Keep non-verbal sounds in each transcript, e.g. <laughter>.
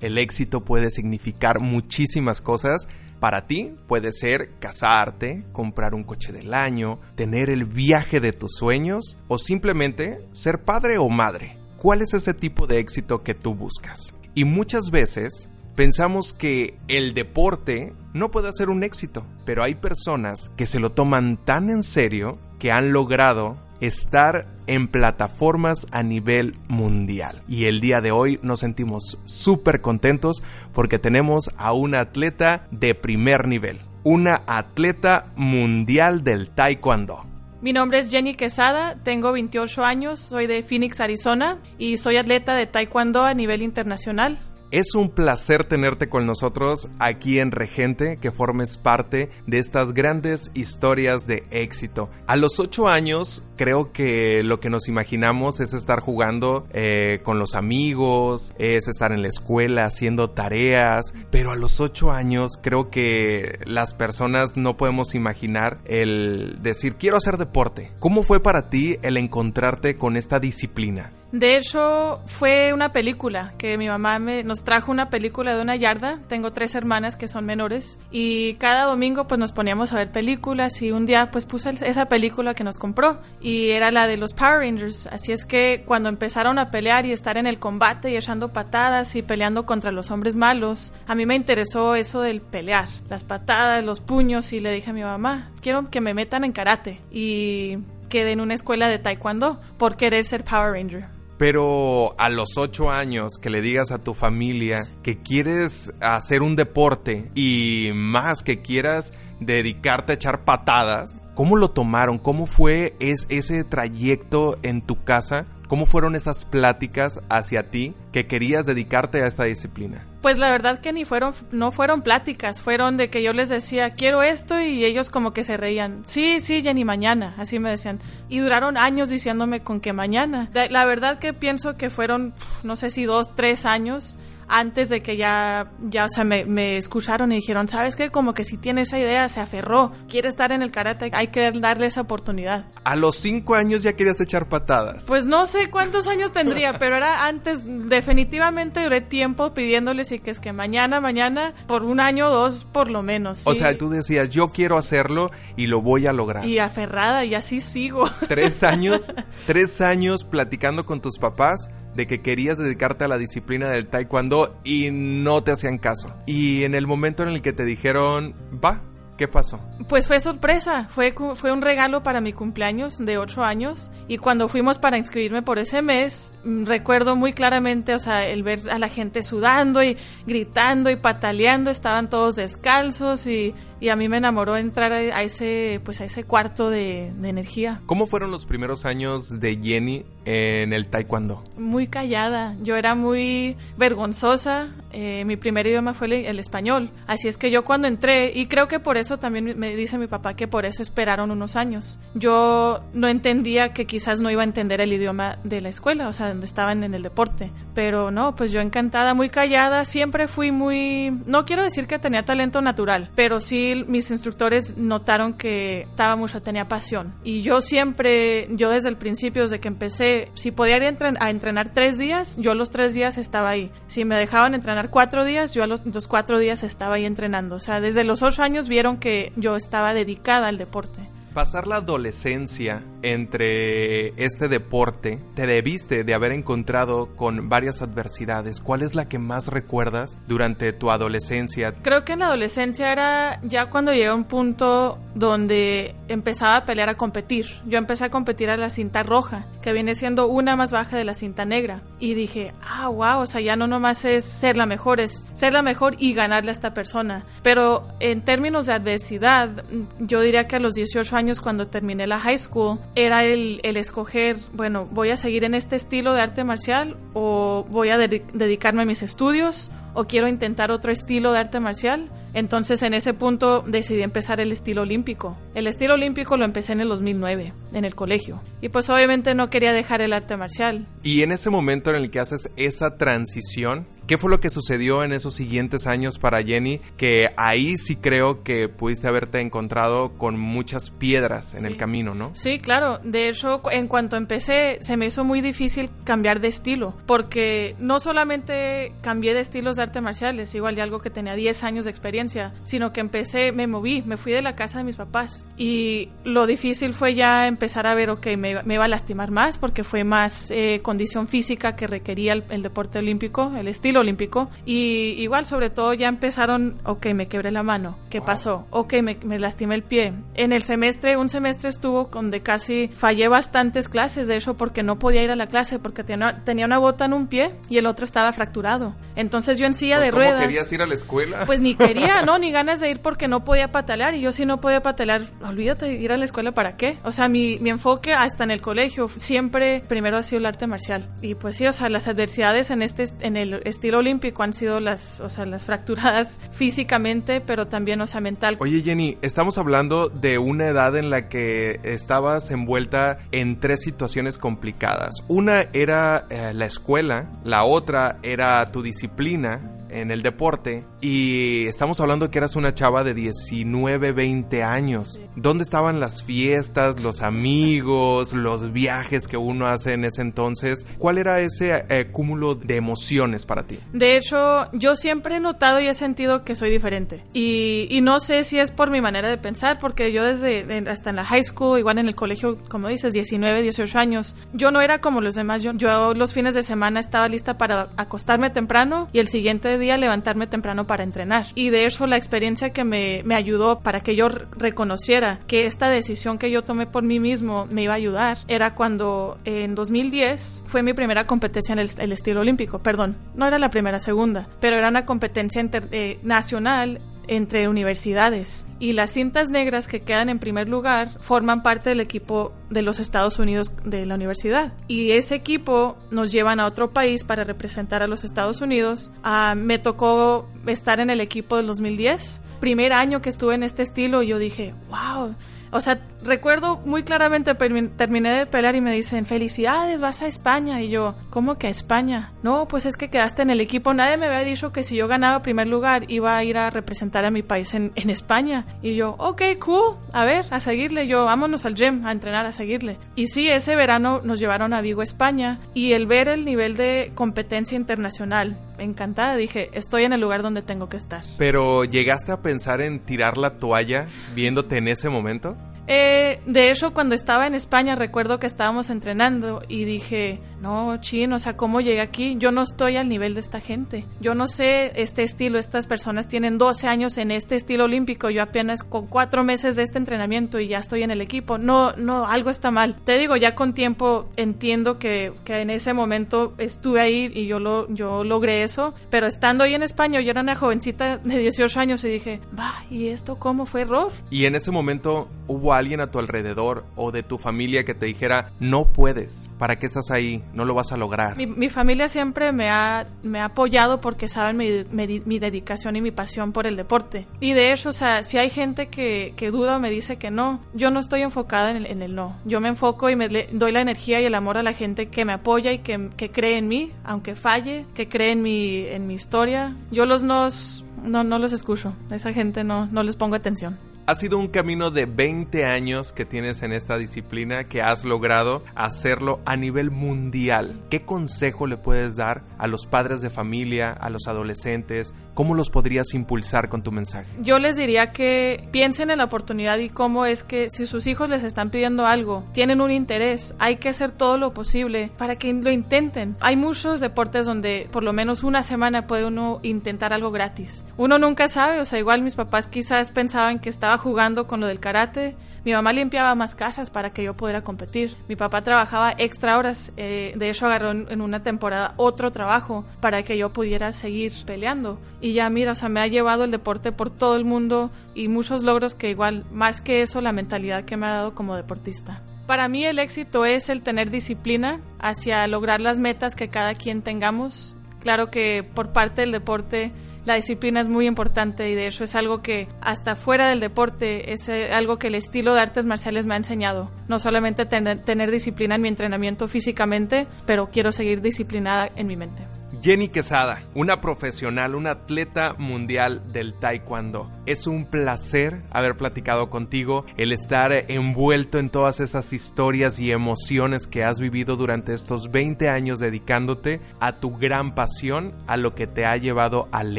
El éxito puede significar muchísimas cosas. Para ti puede ser casarte, comprar un coche del año, tener el viaje de tus sueños o simplemente ser padre o madre. ¿Cuál es ese tipo de éxito que tú buscas? Y muchas veces pensamos que el deporte no puede ser un éxito, pero hay personas que se lo toman tan en serio que han logrado estar en plataformas a nivel mundial. Y el día de hoy nos sentimos súper contentos porque tenemos a una atleta de primer nivel, una atleta mundial del taekwondo. Mi nombre es Jenny Quesada, tengo 28 años, soy de Phoenix, Arizona y soy atleta de taekwondo a nivel internacional. Es un placer tenerte con nosotros aquí en Regente, que formes parte de estas grandes historias de éxito. A los ocho años, creo que lo que nos imaginamos es estar jugando eh, con los amigos, es estar en la escuela haciendo tareas, pero a los ocho años creo que las personas no podemos imaginar el decir quiero hacer deporte. ¿Cómo fue para ti el encontrarte con esta disciplina? De hecho, fue una película que mi mamá me, nos trajo una película de una yarda. Tengo tres hermanas que son menores y cada domingo pues nos poníamos a ver películas y un día pues puse esa película que nos compró y era la de los Power Rangers. Así es que cuando empezaron a pelear y estar en el combate y echando patadas y peleando contra los hombres malos, a mí me interesó eso del pelear, las patadas, los puños y le dije a mi mamá, quiero que me metan en karate y quedé en una escuela de taekwondo por querer ser Power Ranger. Pero a los ocho años que le digas a tu familia que quieres hacer un deporte y más que quieras dedicarte a echar patadas, ¿cómo lo tomaron? ¿Cómo fue ese trayecto en tu casa? ¿Cómo fueron esas pláticas hacia ti que querías dedicarte a esta disciplina? Pues la verdad que ni fueron, no fueron pláticas, fueron de que yo les decía, quiero esto y ellos como que se reían. Sí, sí, Jenny, mañana, así me decían. Y duraron años diciéndome con que mañana. La verdad que pienso que fueron, no sé si dos, tres años antes de que ya, ya o sea, me, me escucharon y dijeron, ¿sabes qué? Como que si tiene esa idea, se aferró, quiere estar en el karate, hay que darle esa oportunidad. A los cinco años ya querías echar patadas. Pues no sé cuántos años tendría, <laughs> pero era antes, definitivamente duré tiempo pidiéndoles y que es que mañana, mañana, por un año o dos por lo menos. O sea, tú decías, yo quiero hacerlo y lo voy a lograr. Y aferrada, y así sigo. Tres años, <laughs> tres años platicando con tus papás de que querías dedicarte a la disciplina del taekwondo y no te hacían caso. Y en el momento en el que te dijeron, va, ¿Qué pasó? Pues fue sorpresa, fue, fue un regalo para mi cumpleaños de 8 años y cuando fuimos para inscribirme por ese mes, mm, recuerdo muy claramente, o sea, el ver a la gente sudando y gritando y pataleando, estaban todos descalzos y, y a mí me enamoró entrar a, ese, pues a ese cuarto de, de energía. ¿Cómo fueron los primeros años de Jenny en el taekwondo? Muy callada, yo era muy vergonzosa, eh, mi primer idioma fue el, el español, así es que yo cuando entré, y creo que por eso también me dice mi papá que por eso esperaron unos años. Yo no entendía que quizás no iba a entender el idioma de la escuela, o sea, donde estaban en el deporte. Pero no, pues yo encantada, muy callada, siempre fui muy... No quiero decir que tenía talento natural, pero sí mis instructores notaron que estaba mucho, tenía pasión. Y yo siempre, yo desde el principio, desde que empecé, si podía ir a entrenar tres días, yo los tres días estaba ahí. Si me dejaban entrenar cuatro días, yo a los, los cuatro días estaba ahí entrenando. O sea, desde los ocho años vieron que yo estaba dedicada al deporte. Pasar la adolescencia entre este deporte, te debiste de haber encontrado con varias adversidades. ¿Cuál es la que más recuerdas durante tu adolescencia? Creo que en la adolescencia era ya cuando llegué a un punto donde empezaba a pelear a competir. Yo empecé a competir a la cinta roja, que viene siendo una más baja de la cinta negra. Y dije, ah, wow, o sea, ya no nomás es ser la mejor, es ser la mejor y ganarle a esta persona. Pero en términos de adversidad, yo diría que a los 18 años años cuando terminé la high school era el, el escoger, bueno, voy a seguir en este estilo de arte marcial o voy a dedicarme a mis estudios o quiero intentar otro estilo de arte marcial. Entonces en ese punto decidí empezar el estilo olímpico. El estilo olímpico lo empecé en el 2009, en el colegio. Y pues obviamente no quería dejar el arte marcial. Y en ese momento en el que haces esa transición, ¿qué fue lo que sucedió en esos siguientes años para Jenny? Que ahí sí creo que pudiste haberte encontrado con muchas piedras en el camino, ¿no? Sí, claro. De hecho, en cuanto empecé, se me hizo muy difícil cambiar de estilo. Porque no solamente cambié de estilos de arte marciales, igual de algo que tenía 10 años de experiencia sino que empecé, me moví, me fui de la casa de mis papás. Y lo difícil fue ya empezar a ver, ok, me, me iba a lastimar más porque fue más eh, condición física que requería el, deporte olímpico, el estilo olímpico. Y igual, sobre todo, ya empezaron, ok, me quebré la mano, ¿qué pasó? Ok, me, me lastimé el pie. En el semestre, un semestre estuvo donde casi fallé bastantes clases, de hecho, porque no podía ir a la clase porque tenía, tenía una bota en un pie y el otro estaba fracturado. Entonces yo en silla pues, de ¿cómo ruedas. querías ir a la escuela? Pues ni quería no, ni ganas de ir porque no podía patalear. Y yo si no podía patalear, olvídate ir a la escuela para qué. O sea, mi, mi enfoque hasta en el colegio siempre primero ha sido el arte marcial. Y pues sí, o sea, las adversidades en este en el estilo olímpico han sido las, o sea, las fracturadas <laughs> físicamente, pero también, o sea, mental. Oye, Jenny, estamos hablando de una edad en la que estabas envuelta en tres situaciones complicadas. Una era eh, la escuela, la otra era tu disciplina en el deporte y estamos hablando que eras una chava de 19, 20 años. ¿Dónde estaban las fiestas, los amigos, los viajes que uno hace en ese entonces? ¿Cuál era ese eh, cúmulo de emociones para ti? De hecho, yo siempre he notado y he sentido que soy diferente. Y, y no sé si es por mi manera de pensar, porque yo desde hasta en la high school, igual en el colegio, como dices, 19, 18 años, yo no era como los demás. Yo, yo los fines de semana estaba lista para acostarme temprano y el siguiente día levantarme temprano para entrenar. Y de eso la experiencia que me, me ayudó para que yo reconociera que esta decisión que yo tomé por mí mismo me iba a ayudar era cuando en 2010 fue mi primera competencia en el, estilo olímpico. Perdón, no era la primera, segunda, pero era una competencia eh, nacional entre universidades. Y las cintas negras que quedan en primer lugar forman parte del equipo de los Estados Unidos de la universidad. Y ese equipo nos llevan a otro país para representar a los Estados Unidos. Ah, me tocó estar en el equipo del 2010, primer año que estuve en este estilo yo dije, wow, o sea, recuerdo muy claramente, terminé de pelear y me dicen, felicidades, vas a España. Y yo, ¿cómo que a España? No, pues es que quedaste en el equipo. Nadie me había dicho que si yo ganaba primer lugar iba a ir a representar a mi país en, en España. Y yo, ok, cool, a ver, a seguirle. Yo, vámonos al gym a entrenar, a seguirle. Y sí, ese verano nos llevaron a Vigo, España. Y el ver el nivel de competencia internacional, encantada, dije, estoy en el lugar donde tengo que estar. Pero, ¿llegaste a pensar en tirar la toalla viéndote en ese momento? Eh, de hecho, cuando estaba en España, recuerdo que estábamos entrenando y dije, no, chin, o sea, ¿cómo llegué aquí? Yo no estoy al nivel de esta gente. Yo no sé este estilo. Estas personas tienen 12 años en este estilo olímpico. Yo apenas con cuatro meses de este entrenamiento y ya estoy en el equipo. No, no, algo está mal. Te digo, ya con tiempo entiendo que, que en ese momento estuve ahí y yo, lo, yo logré eso. Pero estando ahí en España, yo era una jovencita de 18 años y dije, va, ¿y esto cómo fue error? Y en ese momento hubo alguien a tu alrededor o de tu familia que te dijera, no puedes, ¿para qué estás ahí? No lo vas a lograr. Mi, familia siempre me ha, me ha apoyado porque saben mi, mi, dedicación y mi pasión por el deporte. Y de hecho, o sea, si hay gente que, que duda o me dice que no, yo no estoy enfocada en el, no. Yo me enfoco y me doy la energía y el amor a la gente que me apoya y que, que cree en mí, aunque falle, que cree en mi, en mi historia. Yo los nos no, no los escucho. Esa gente no, no les pongo atención. Ha sido un camino de 20 años que tienes en esta disciplina que has logrado hacerlo a nivel mundial. ¿Qué consejo le puedes dar a los padres de familia, a los adolescentes, ¿Cómo los podrías impulsar con tu mensaje? Yo les diría que piensen en la oportunidad y cómo es que si sus hijos les están pidiendo algo, tienen un interés, hay que hacer todo lo posible para que lo intenten. Hay muchos deportes donde por lo menos una semana puede uno intentar algo gratis. Uno nunca sabe, o sea, igual mis papás quizás pensaban que estaba jugando con lo del karate, mi mamá limpiaba más casas para que yo pudiera competir, mi papá trabajaba extra horas, eh, de hecho agarró en una temporada otro trabajo para que yo pudiera seguir peleando. Y ya mira, o sea, me ha llevado el deporte por todo el mundo y muchos logros que igual, más que eso, la mentalidad que me ha dado como deportista. Para mí el éxito es el tener disciplina hacia lograr las metas que cada quien tengamos. Claro que por parte del deporte la disciplina es muy importante y de hecho es algo que hasta fuera del deporte es eh, algo que el estilo de artes marciales me ha enseñado. No solamente tener, tener disciplina en mi entrenamiento físicamente, pero quiero seguir disciplinada en mi mente. Jenny Quesada, una profesional, una atleta mundial del taekwondo. Es un placer haber platicado contigo, el estar envuelto en todas esas historias y emociones que has vivido durante estos 20 años dedicándote a tu gran pasión, a lo que te ha llevado al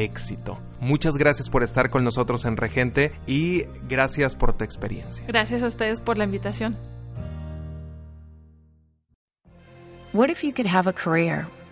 éxito. Muchas gracias por estar con nosotros en Regente y gracias por tu experiencia. Gracias a ustedes por la invitación. What if you could have a career